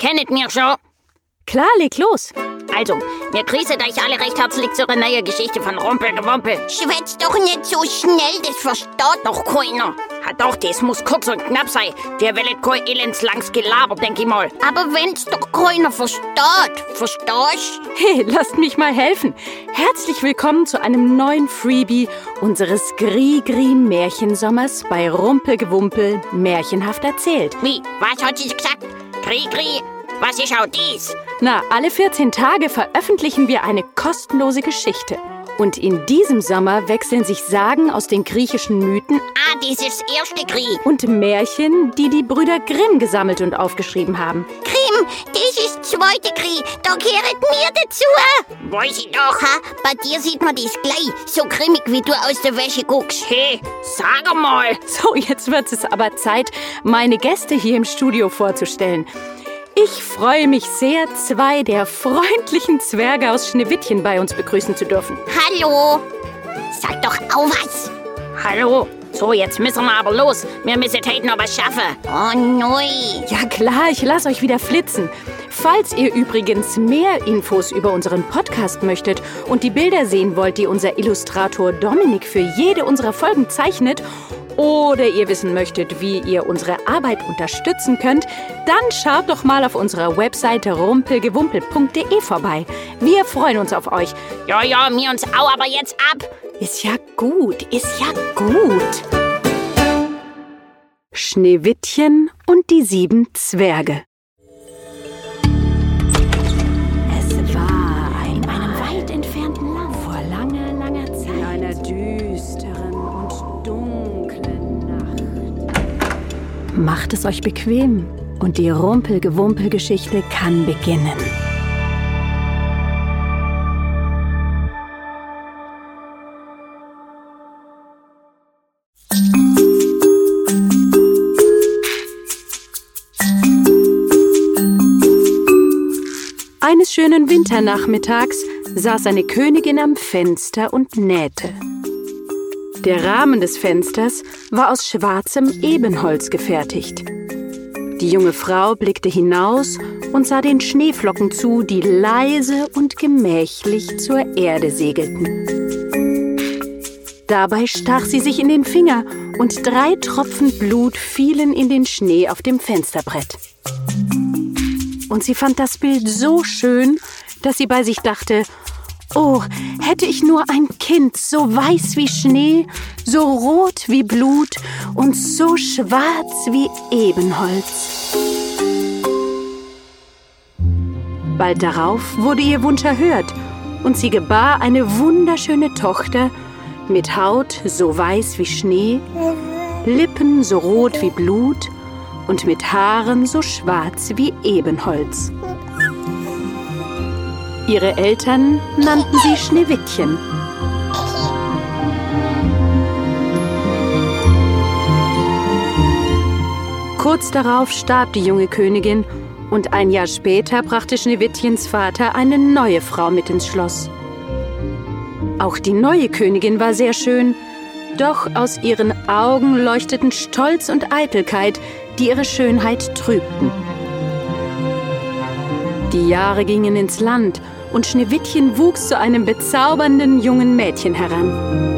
Kennt mir schon? Klar, leg los. Also, mir grüßet euch alle recht herzlich zu einer neuen Geschichte von Rumpelgewumpel. Schwätz doch nicht so schnell, das versteht doch keiner. Hat doch, das muss kurz und knapp sein. Der wellet kein elendslangs Gelaber, denk ich mal. Aber wenn's doch keiner versteht, verstehst? Hey, lasst mich mal helfen. Herzlich willkommen zu einem neuen Freebie unseres Gri-Gri-Märchensommers bei Rumpelgewumpel Märchenhaft erzählt. Wie? Was hat sie gesagt? Gri, Gri, was ist auch dies? Na, alle 14 Tage veröffentlichen wir eine kostenlose Geschichte. Und in diesem Sommer wechseln sich Sagen aus den griechischen Mythen Ah, dieses erste Krieg. und Märchen, die die Brüder Grimm gesammelt und aufgeschrieben haben. Grimm, das ist zweite Krieg. Da gehört mir dazu. Weiß ich doch. Ha, bei dir sieht man das gleich. So grimmig, wie du aus der Wäsche guckst. Hey, sag mal. So, jetzt wird es aber Zeit, meine Gäste hier im Studio vorzustellen. Ich freue mich sehr, zwei der freundlichen Zwerge aus Schneewittchen bei uns begrüßen zu dürfen. Hallo. Sag doch auch was. Hallo. So, jetzt müssen wir aber los. Wir müssen heute noch was schaffen. Oh, neu. Ja klar, ich lasse euch wieder flitzen. Falls ihr übrigens mehr Infos über unseren Podcast möchtet und die Bilder sehen wollt, die unser Illustrator Dominik für jede unserer Folgen zeichnet, oder ihr wissen möchtet, wie ihr unsere Arbeit unterstützen könnt, dann schaut doch mal auf unserer Webseite rumpelgewumpel.de vorbei. Wir freuen uns auf euch. Ja, ja, mir uns auch, aber jetzt ab. Ist ja gut, ist ja gut. Schneewittchen und die sieben Zwerge. Macht es euch bequem und die Rumpelgewumpel-Geschichte kann beginnen. Eines schönen Winternachmittags saß eine Königin am Fenster und nähte. Der Rahmen des Fensters war aus schwarzem Ebenholz gefertigt. Die junge Frau blickte hinaus und sah den Schneeflocken zu, die leise und gemächlich zur Erde segelten. Dabei stach sie sich in den Finger und drei Tropfen Blut fielen in den Schnee auf dem Fensterbrett. Und sie fand das Bild so schön, dass sie bei sich dachte, oh, hätte ich nur ein Kind, so weiß wie Schnee, so rot wie Blut und so schwarz wie Ebenholz. Bald darauf wurde ihr Wunsch erhört und sie gebar eine wunderschöne Tochter mit Haut so weiß wie Schnee, Lippen so rot wie Blut und mit Haaren so schwarz wie Ebenholz. Ihre Eltern nannten sie Schneewittchen. Kurz darauf starb die junge Königin und ein Jahr später brachte Schneewittchens Vater eine neue Frau mit ins Schloss. Auch die neue Königin war sehr schön, doch aus ihren Augen leuchteten Stolz und Eitelkeit, die ihre Schönheit trübten. Die Jahre gingen ins Land und Schneewittchen wuchs zu einem bezaubernden jungen Mädchen heran.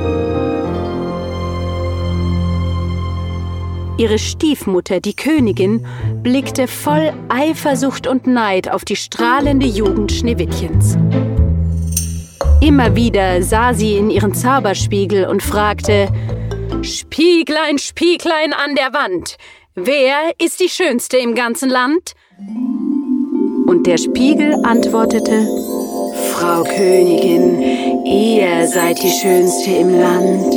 Ihre Stiefmutter, die Königin, blickte voll Eifersucht und Neid auf die strahlende Jugend Schneewittchens. Immer wieder sah sie in ihren Zauberspiegel und fragte, Spieglein, Spieglein an der Wand, wer ist die Schönste im ganzen Land? Und der Spiegel antwortete, Frau Königin, ihr seid die Schönste im Land.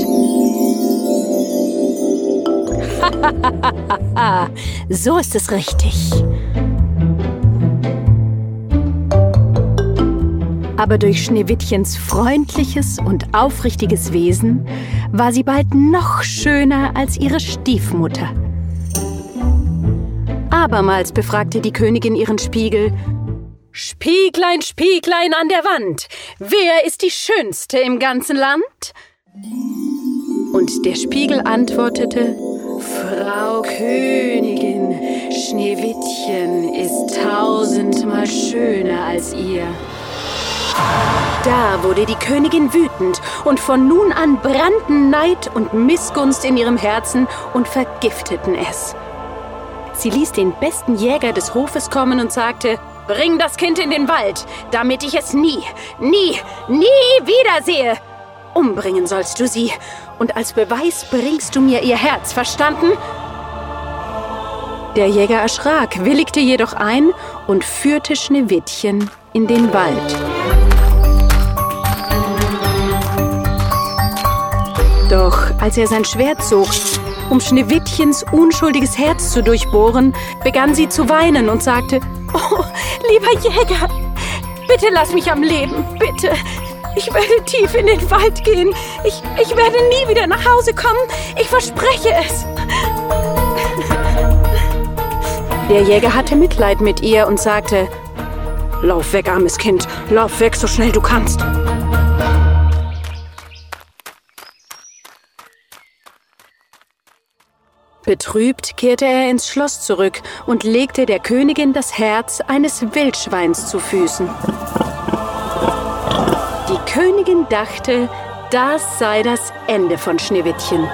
so ist es richtig. Aber durch Schneewittchens freundliches und aufrichtiges Wesen war sie bald noch schöner als ihre Stiefmutter. Abermals befragte die Königin ihren Spiegel Spieglein, Spieglein an der Wand, wer ist die Schönste im ganzen Land? Und der Spiegel antwortete Frau Königin, Schneewittchen ist tausend tausendmal schöner als ihr. Da wurde die Königin wütend und von nun an brannten Neid und Missgunst in ihrem Herzen und vergifteten es. Sie ließ den besten Jäger des Hofes kommen und sagte, Bring das Kind in den Wald, damit ich es nie, nie, nie wiedersehe. Umbringen sollst du sie, und als Beweis bringst du mir ihr Herz, verstanden? Der Jäger erschrak, willigte jedoch ein und führte Schneewittchen in den Wald. Doch als er sein Schwert zog, um Schneewittchens unschuldiges Herz zu durchbohren, begann sie zu weinen und sagte, Oh, lieber Jäger, bitte lass mich am Leben, bitte. Ich werde tief in den Wald gehen. Ich, ich werde nie wieder nach Hause kommen. Ich verspreche es. Der Jäger hatte Mitleid mit ihr und sagte, Lauf weg, armes Kind, lauf weg, so schnell du kannst. Betrübt kehrte er ins Schloss zurück und legte der Königin das Herz eines Wildschweins zu Füßen. Die Königin dachte, das sei das Ende von Schneewittchen.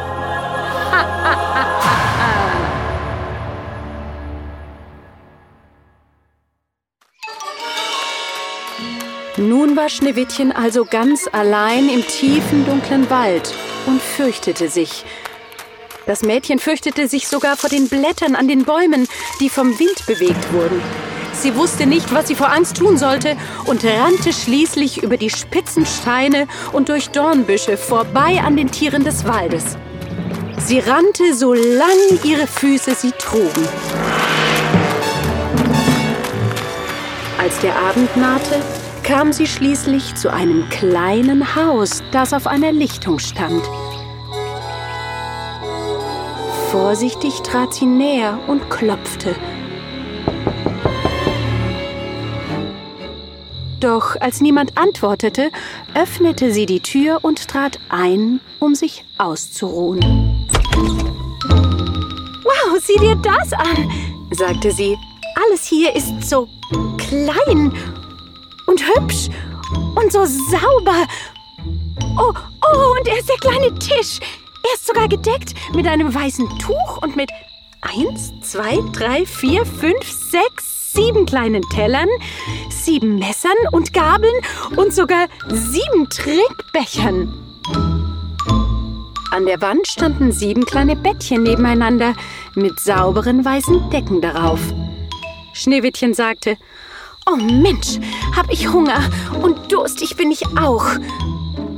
Nun war Schneewittchen also ganz allein im tiefen, dunklen Wald und fürchtete sich, das Mädchen fürchtete sich sogar vor den Blättern an den Bäumen, die vom Wind bewegt wurden. Sie wusste nicht, was sie vor Angst tun sollte und rannte schließlich über die spitzen Steine und durch Dornbüsche vorbei an den Tieren des Waldes. Sie rannte, solange ihre Füße sie trugen. Als der Abend nahte, kam sie schließlich zu einem kleinen Haus, das auf einer Lichtung stand. Vorsichtig trat sie näher und klopfte. Doch als niemand antwortete, öffnete sie die Tür und trat ein, um sich auszuruhen. Wow, sieh dir das an, sagte sie. Alles hier ist so klein und hübsch und so sauber. Oh, oh, und er ist der kleine Tisch. Er ist sogar gedeckt mit einem weißen Tuch und mit eins, zwei, drei, vier, fünf, sechs, sieben kleinen Tellern, sieben Messern und Gabeln und sogar sieben Trinkbechern. An der Wand standen sieben kleine Bettchen nebeneinander mit sauberen weißen Decken darauf. Schneewittchen sagte, Oh Mensch, hab ich Hunger und durstig bin ich auch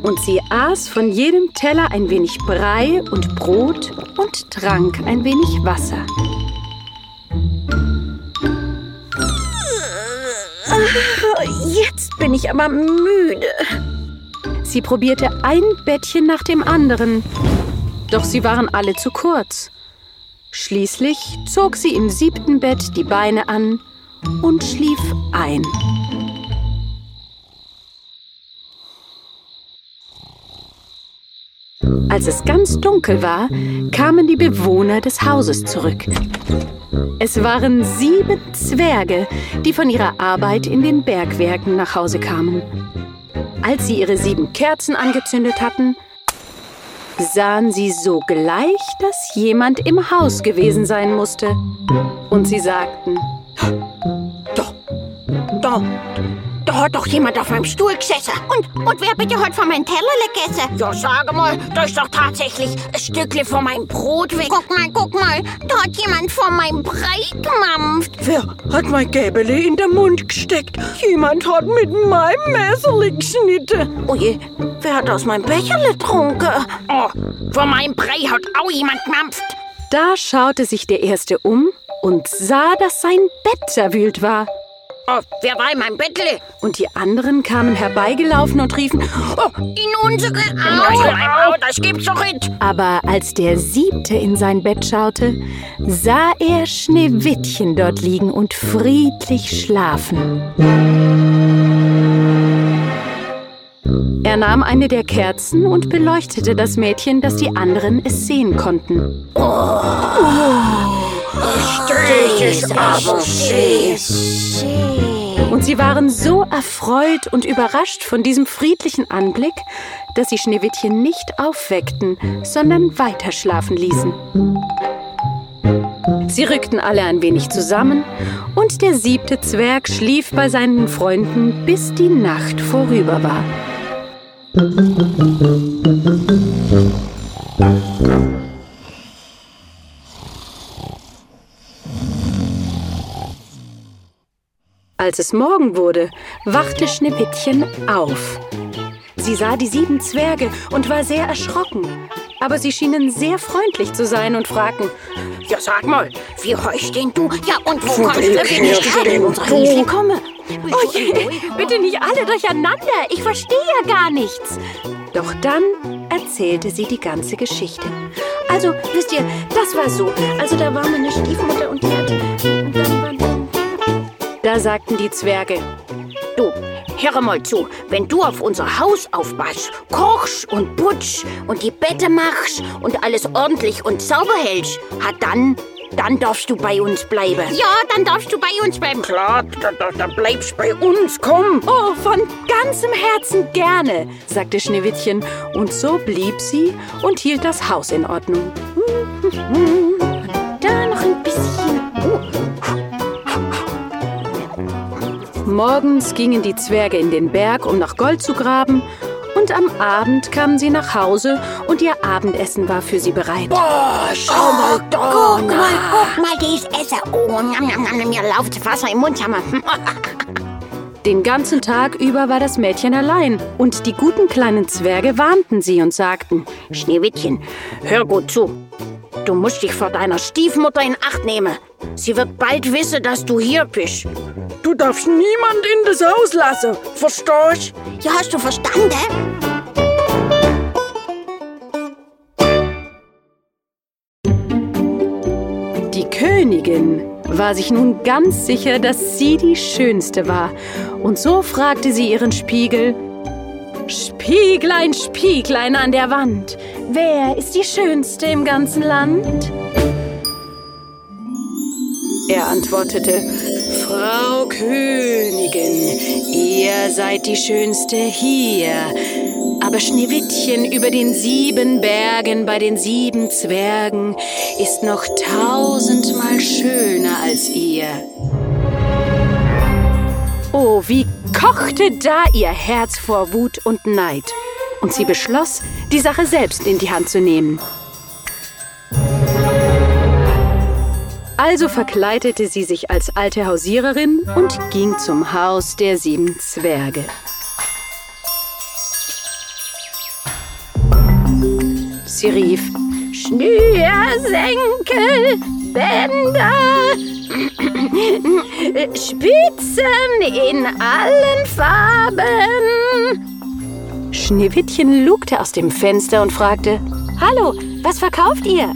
und sie aß von jedem Teller ein wenig Brei und Brot und trank ein wenig Wasser. Jetzt bin ich aber müde. Sie probierte ein Bettchen nach dem anderen, doch sie waren alle zu kurz. Schließlich zog sie im siebten Bett die Beine an und schlief ein. Als es ganz dunkel war, kamen die Bewohner des Hauses zurück. Es waren sieben Zwerge, die von ihrer Arbeit in den Bergwerken nach Hause kamen. Als sie ihre sieben Kerzen angezündet hatten, sahen sie sogleich, dass jemand im Haus gewesen sein musste. Und sie sagten, Da, da, da hat doch jemand auf meinem Stuhl gesessen. Und, und wer bitte hat von meinem Teller gegessen? Ja, sag mal, da ist doch tatsächlich ein Stückchen von meinem Brot weg. Guck mal, guck mal, da hat jemand von meinem Brei gemampft. Wer hat mein Gäbele in den Mund gesteckt? Jemand hat mit meinem Messerli geschnitten. Oje, wer hat aus meinem Becherle getrunken? Oh, von meinem Brei hat auch jemand gemampft. Da schaute sich der Erste um und sah, dass sein Bett zerwühlt war. Oh, wer war in meinem Bettle? Und die anderen kamen herbeigelaufen und riefen, Oh, in unsere Au, au, das gibt's doch nicht. aber als der Siebte in sein Bett schaute, sah er Schneewittchen dort liegen und friedlich schlafen. Er nahm eine der Kerzen und beleuchtete das Mädchen, dass die anderen es sehen konnten. Das ist aber süß. Schön. Und sie waren so erfreut und überrascht von diesem friedlichen Anblick, dass sie Schneewittchen nicht aufweckten, sondern weiter schlafen ließen. Sie rückten alle ein wenig zusammen und der siebte Zwerg schlief bei seinen Freunden, bis die Nacht vorüber war. Als es Morgen wurde, wachte Schneewittchen auf. Sie sah die sieben Zwerge und war sehr erschrocken. Aber sie schienen sehr freundlich zu sein und fragten, Ja, sag mal, wie heißt denn du? Ja, und wo kommst du? Bin ich gerade in unserer? Hilfe komme? Oh je, bitte nicht alle durcheinander, ich verstehe ja gar nichts. Doch dann erzählte sie die ganze Geschichte. Also, wisst ihr, das war so. Also, da war meine Stiefmutter und die hat. Dann da sagten die Zwerge. Du, hör mal zu. Wenn du auf unser Haus aufpasst, kochst und putzt und die Bette machst und alles ordentlich und sauber hältst, hat dann, dann darfst du bei uns bleiben. Ja, dann darfst du bei uns bleiben. Klar, da, da, da bleibst bei uns, komm. Oh, von ganzem Herzen gerne, sagte Schneewittchen. Und so blieb sie und hielt das Haus in Ordnung. Morgens gingen die Zwerge in den Berg, um nach Gold zu graben. Und am Abend kamen sie nach Hause und ihr Abendessen war für sie bereit. Boah, schau mal da. Guck mal, guck mal, dies Essen. Oh, njam, njam, njam, mir läuft Wasser im Mund. Hammer. Den ganzen Tag über war das Mädchen allein und die guten kleinen Zwerge warnten sie und sagten, Schneewittchen, hör gut zu. Du musst dich vor deiner Stiefmutter in Acht nehmen. Sie wird bald wissen, dass du hier bist. Du darfst niemand in das Haus lassen. Verstehst? Ja, hast du verstanden? Die Königin war sich nun ganz sicher, dass sie die Schönste war. Und so fragte sie ihren Spiegel, Spieglein, Spieglein an der Wand, wer ist die Schönste im ganzen Land? Er antwortete, Frau Königin, ihr seid die Schönste hier. Aber Schneewittchen über den sieben Bergen bei den sieben Zwergen ist noch tausendmal schöner als ihr. Oh, wie kochte da ihr Herz vor Wut und Neid. Und sie beschloss, die Sache selbst in die Hand zu nehmen. Also verkleidete sie sich als alte Hausiererin und ging zum Haus der sieben Zwerge. Sie rief, Schnürsenkel, Bänder, Spitzen in allen Farben. Schneewittchen lugte aus dem Fenster und fragte, Hallo, was verkauft ihr?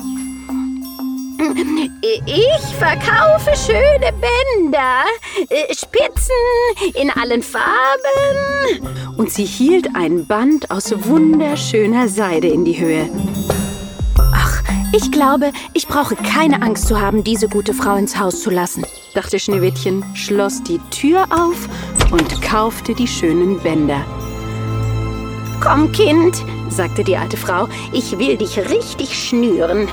Ich verkaufe schöne Bänder, Spitzen in allen Farben. Und sie hielt ein Band aus wunderschöner Seide in die Höhe. Ich glaube, ich brauche keine Angst zu haben, diese gute Frau ins Haus zu lassen, dachte Schneewittchen, schloss die Tür auf und kaufte die schönen Bänder. Komm, Kind, sagte die alte Frau, ich will dich richtig schnüren.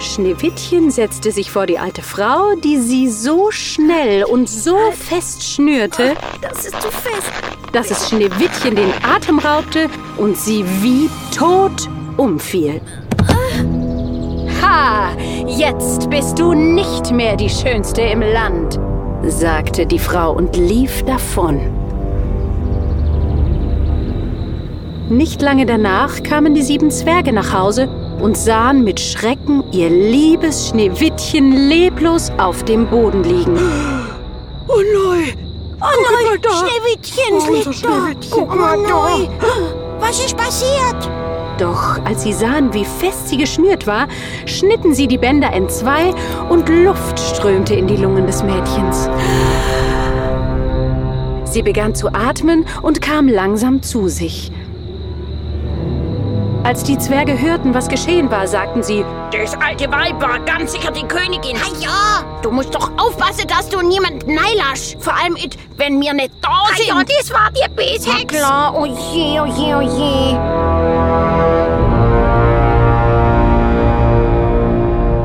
Schneewittchen setzte sich vor die alte Frau, die sie so schnell und so fest schnürte, Das ist zu fest. dass es Schneewittchen den Atem raubte und sie wie tot umfiel. Ha, jetzt bist du nicht mehr die Schönste im Land, sagte die Frau und lief davon. Nicht lange danach kamen die sieben Zwerge nach Hause und sahen mit Schrecken ihr liebes Schneewittchen leblos auf dem Boden liegen. Oh nein. Oh nein, da. Schneewittchen Unser liegt da. Schneewittchen, Guck mal nein. Was ist passiert? Doch als sie sahen, wie fest sie geschnürt war, schnitten sie die Bänder entzwei und Luft strömte in die Lungen des Mädchens. Sie begann zu atmen und kam langsam zu sich. Als die Zwerge hörten, was geschehen war, sagten sie, Das alte Weib war ganz sicher die Königin. Ha ja, du musst doch aufpassen, dass du niemand neilasch. Vor allem, it, wenn wir nicht da sind. Ja, das war die Beeshex. klar, oh je, oh je, oh je.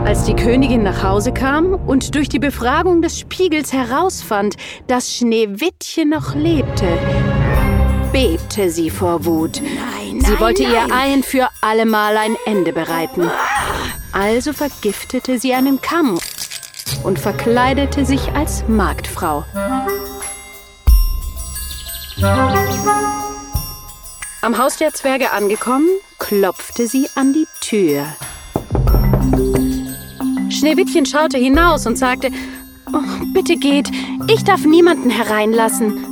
Als die Königin nach Hause kam und durch die Befragung des Spiegels herausfand, dass Schneewittchen noch lebte, bebte sie vor Wut. Nein, Sie nein, wollte ihr nein. ein für allemal ein Ende bereiten. Also vergiftete sie einen Kamm und verkleidete sich als Marktfrau. Am Haus der Zwerge angekommen, klopfte sie an die Tür. Schneewittchen schaute hinaus und sagte, oh, bitte geht, ich darf niemanden hereinlassen.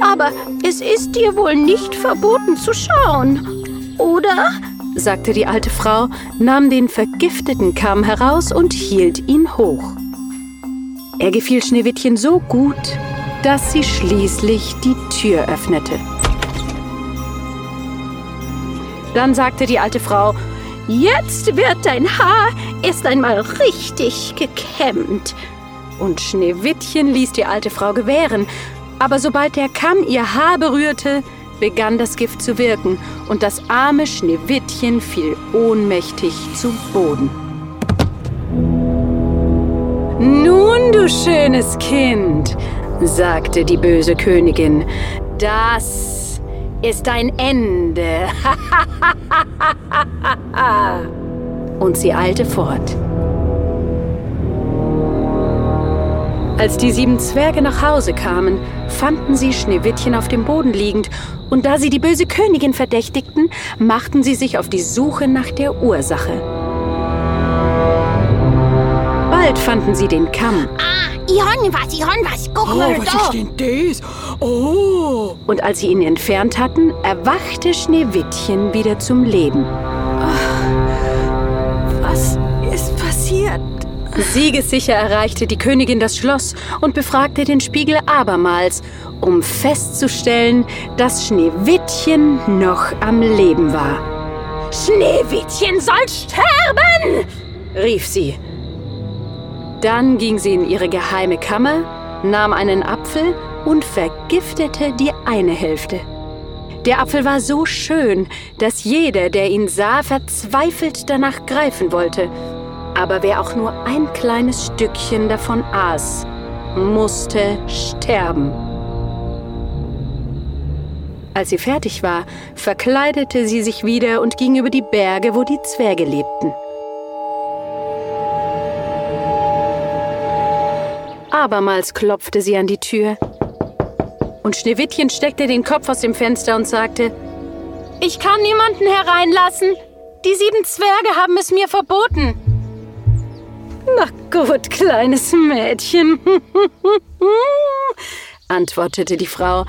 Aber es ist dir wohl nicht verboten zu schauen, oder? sagte die alte Frau, nahm den vergifteten Kamm heraus und hielt ihn hoch. Er gefiel Schneewittchen so gut, dass sie schließlich die Tür öffnete. Dann sagte die alte Frau, Jetzt wird dein Haar erst einmal richtig gekämmt. und Schneewittchen ließ die alte Frau gewähren, aber sobald der Kamm ihr Haar berührte, begann das Gift zu wirken und das arme Schneewittchen fiel ohnmächtig zu Boden. Nun, du schönes Kind, sagte die böse Königin, das ist dein Ende. und sie eilte fort. Als die sieben Zwerge nach Hause kamen, fanden sie Schneewittchen auf dem Boden liegend, und da sie die böse Königin verdächtigten, machten sie sich auf die Suche nach der Ursache. Bald fanden sie den Kamm, Ah, ich hab was, ich hab was. Guck mal Oh, was da. ist denn das? Oh, und als sie ihn entfernt hatten, erwachte Schneewittchen wieder zum Leben. Siegessicher erreichte die Königin das Schloss und befragte den Spiegel abermals, um festzustellen, dass Schneewittchen noch am Leben war. Schneewittchen soll sterben! rief sie. Dann ging sie in ihre geheime Kammer, nahm einen Apfel und vergiftete die eine Hälfte. Der Apfel war so schön, dass jeder, der ihn sah, verzweifelt danach greifen wollte. Aber wer auch nur ein kleines Stückchen davon aß, musste sterben. Als sie fertig war, verkleidete sie sich wieder und ging über die Berge, wo die Zwerge lebten. Abermals klopfte sie an die Tür. Und Schneewittchen steckte den Kopf aus dem Fenster und sagte, Ich kann niemanden hereinlassen. Die sieben Zwerge haben es mir verboten. Na gut, kleines Mädchen, antwortete die Frau.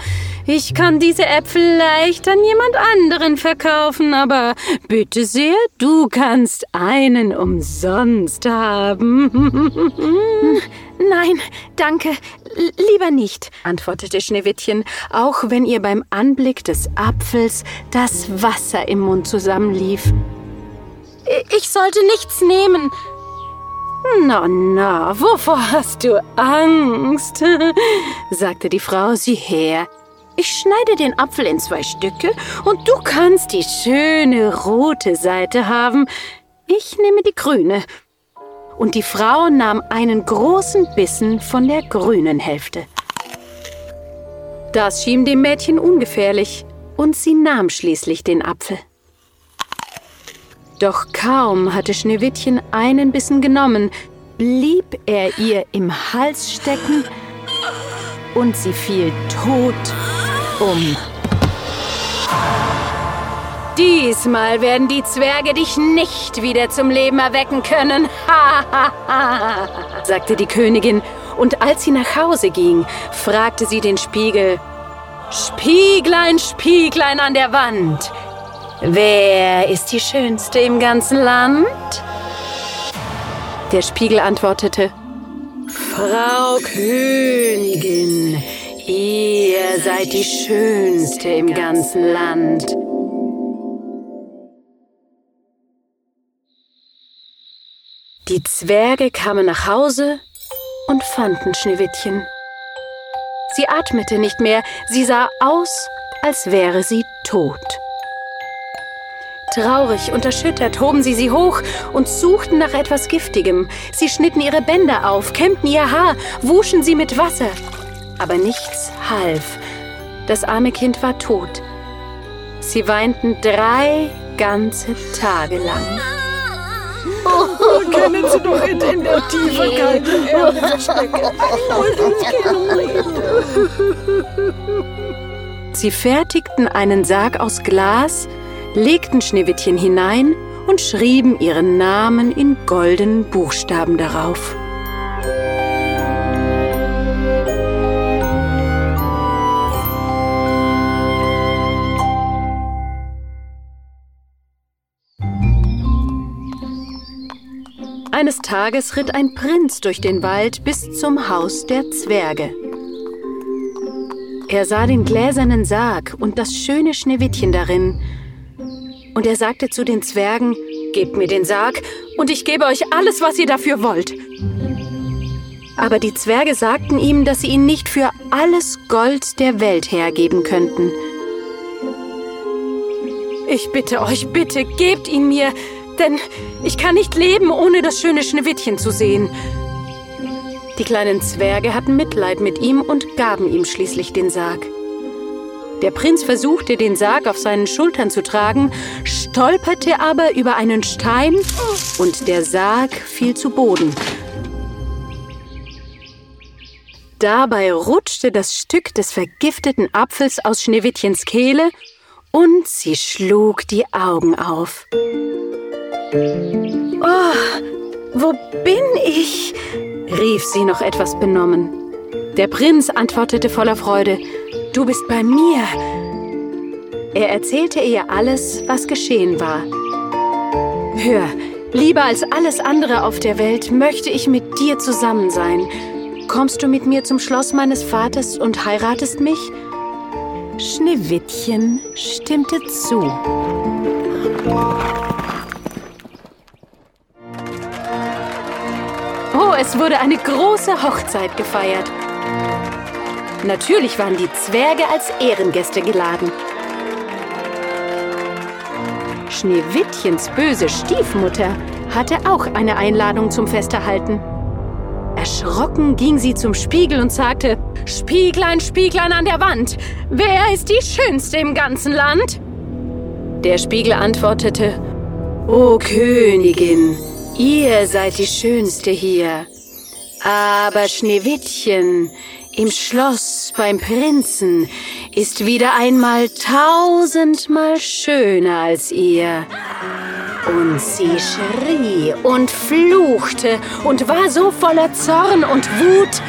Ich kann diese Äpfel leicht an jemand anderen verkaufen, aber bitte sehr, du kannst einen umsonst haben. Nein, danke, lieber nicht, antwortete Schneewittchen, auch wenn ihr beim Anblick des Apfels das Wasser im Mund zusammenlief. Ich sollte nichts nehmen. Na, na, wovor hast du Angst? sagte die Frau, sieh her. Ich schneide den Apfel in zwei Stücke und du kannst die schöne rote Seite haben. Ich nehme die grüne. Und die Frau nahm einen großen Bissen von der grünen Hälfte. Das schien dem Mädchen ungefährlich und sie nahm schließlich den Apfel. Doch kaum hatte Schneewittchen einen Bissen genommen, blieb er ihr im Hals stecken und sie fiel tot um. Diesmal werden die Zwerge dich nicht wieder zum Leben erwecken können, sagte die Königin, und als sie nach Hause ging, fragte sie den Spiegel, Spieglein, Spieglein an der Wand, Wer ist die Schönste im ganzen Land? Der Spiegel antwortete, Frau Königin, ihr seid die Schönste im ganzen Land. Die Zwerge kamen nach Hause und fanden Schneewittchen. Sie atmete nicht mehr, sie sah aus, als wäre sie tot. Traurig und erschüttert hoben sie sie hoch und suchten nach etwas Giftigem. Sie schnitten ihre Bänder auf, kämmten ihr Haar, wuschen sie mit Wasser. Aber nichts half. Das arme Kind war tot. Sie weinten drei ganze Tage lang. Oh, können Sie doch in, in der tiefen, kalten Erde verstecken. Sie fertigten einen Sarg aus Glas, legten Schneewittchen hinein und schrieben ihren Namen in goldenen Buchstaben darauf. Eines Tages ritt ein Prinz durch den Wald bis zum Haus der Zwerge. Er sah den gläsernen Sarg und das schöne Schneewittchen darin. Und er sagte zu den Zwergen, Gebt mir den Sarg und ich gebe euch alles, was ihr dafür wollt. Aber die Zwerge sagten ihm, dass sie ihn nicht für alles Gold der Welt hergeben könnten. Ich bitte euch, bitte, gebt ihn mir, denn ich kann nicht leben, ohne das schöne Schneewittchen zu sehen. Die kleinen Zwerge hatten Mitleid mit ihm und gaben ihm schließlich den Sarg. Der Prinz versuchte, den Sarg auf seinen Schultern zu tragen, stolperte aber über einen Stein und der Sarg fiel zu Boden. Dabei rutschte das Stück des vergifteten Apfels aus Schneewittchens Kehle und sie schlug die Augen auf. Oh, wo bin ich? rief sie noch etwas benommen. Der Prinz antwortete voller Freude, Du bist bei mir. Er erzählte ihr alles, was geschehen war. Hör, lieber als alles andere auf der Welt möchte ich mit dir zusammen sein. Kommst du mit mir zum Schloss meines Vaters und heiratest mich? Schneewittchen stimmte zu. Oh, es wurde eine große Hochzeit gefeiert. Natürlich waren die Zwerge als Ehrengäste geladen. Schneewittchens böse Stiefmutter hatte auch eine Einladung zum Fest erhalten. Erschrocken ging sie zum Spiegel und sagte, Spieglein, Spieglein an der Wand, wer ist die Schönste im ganzen Land? Der Spiegel antwortete, O Königin, ihr seid die Schönste hier. Aber Schneewittchen im Schloss beim Prinzen ist wieder einmal tausendmal schöner als ihr. Und sie schrie und fluchte und war so voller Zorn und Wut,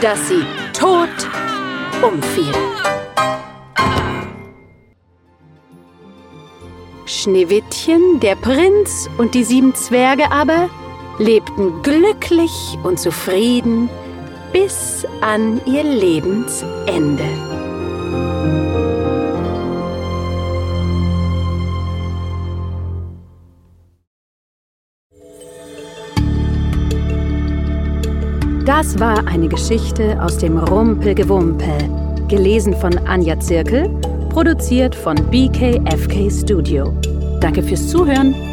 dass sie tot umfiel. Schneewittchen, der Prinz und die sieben Zwerge aber lebten glücklich und zufrieden bis an ihr Lebensende. Das war eine Geschichte aus dem Rumpelgewumpel, gelesen von Anja Zirkel, produziert von BKFK Studio. Danke fürs Zuhören.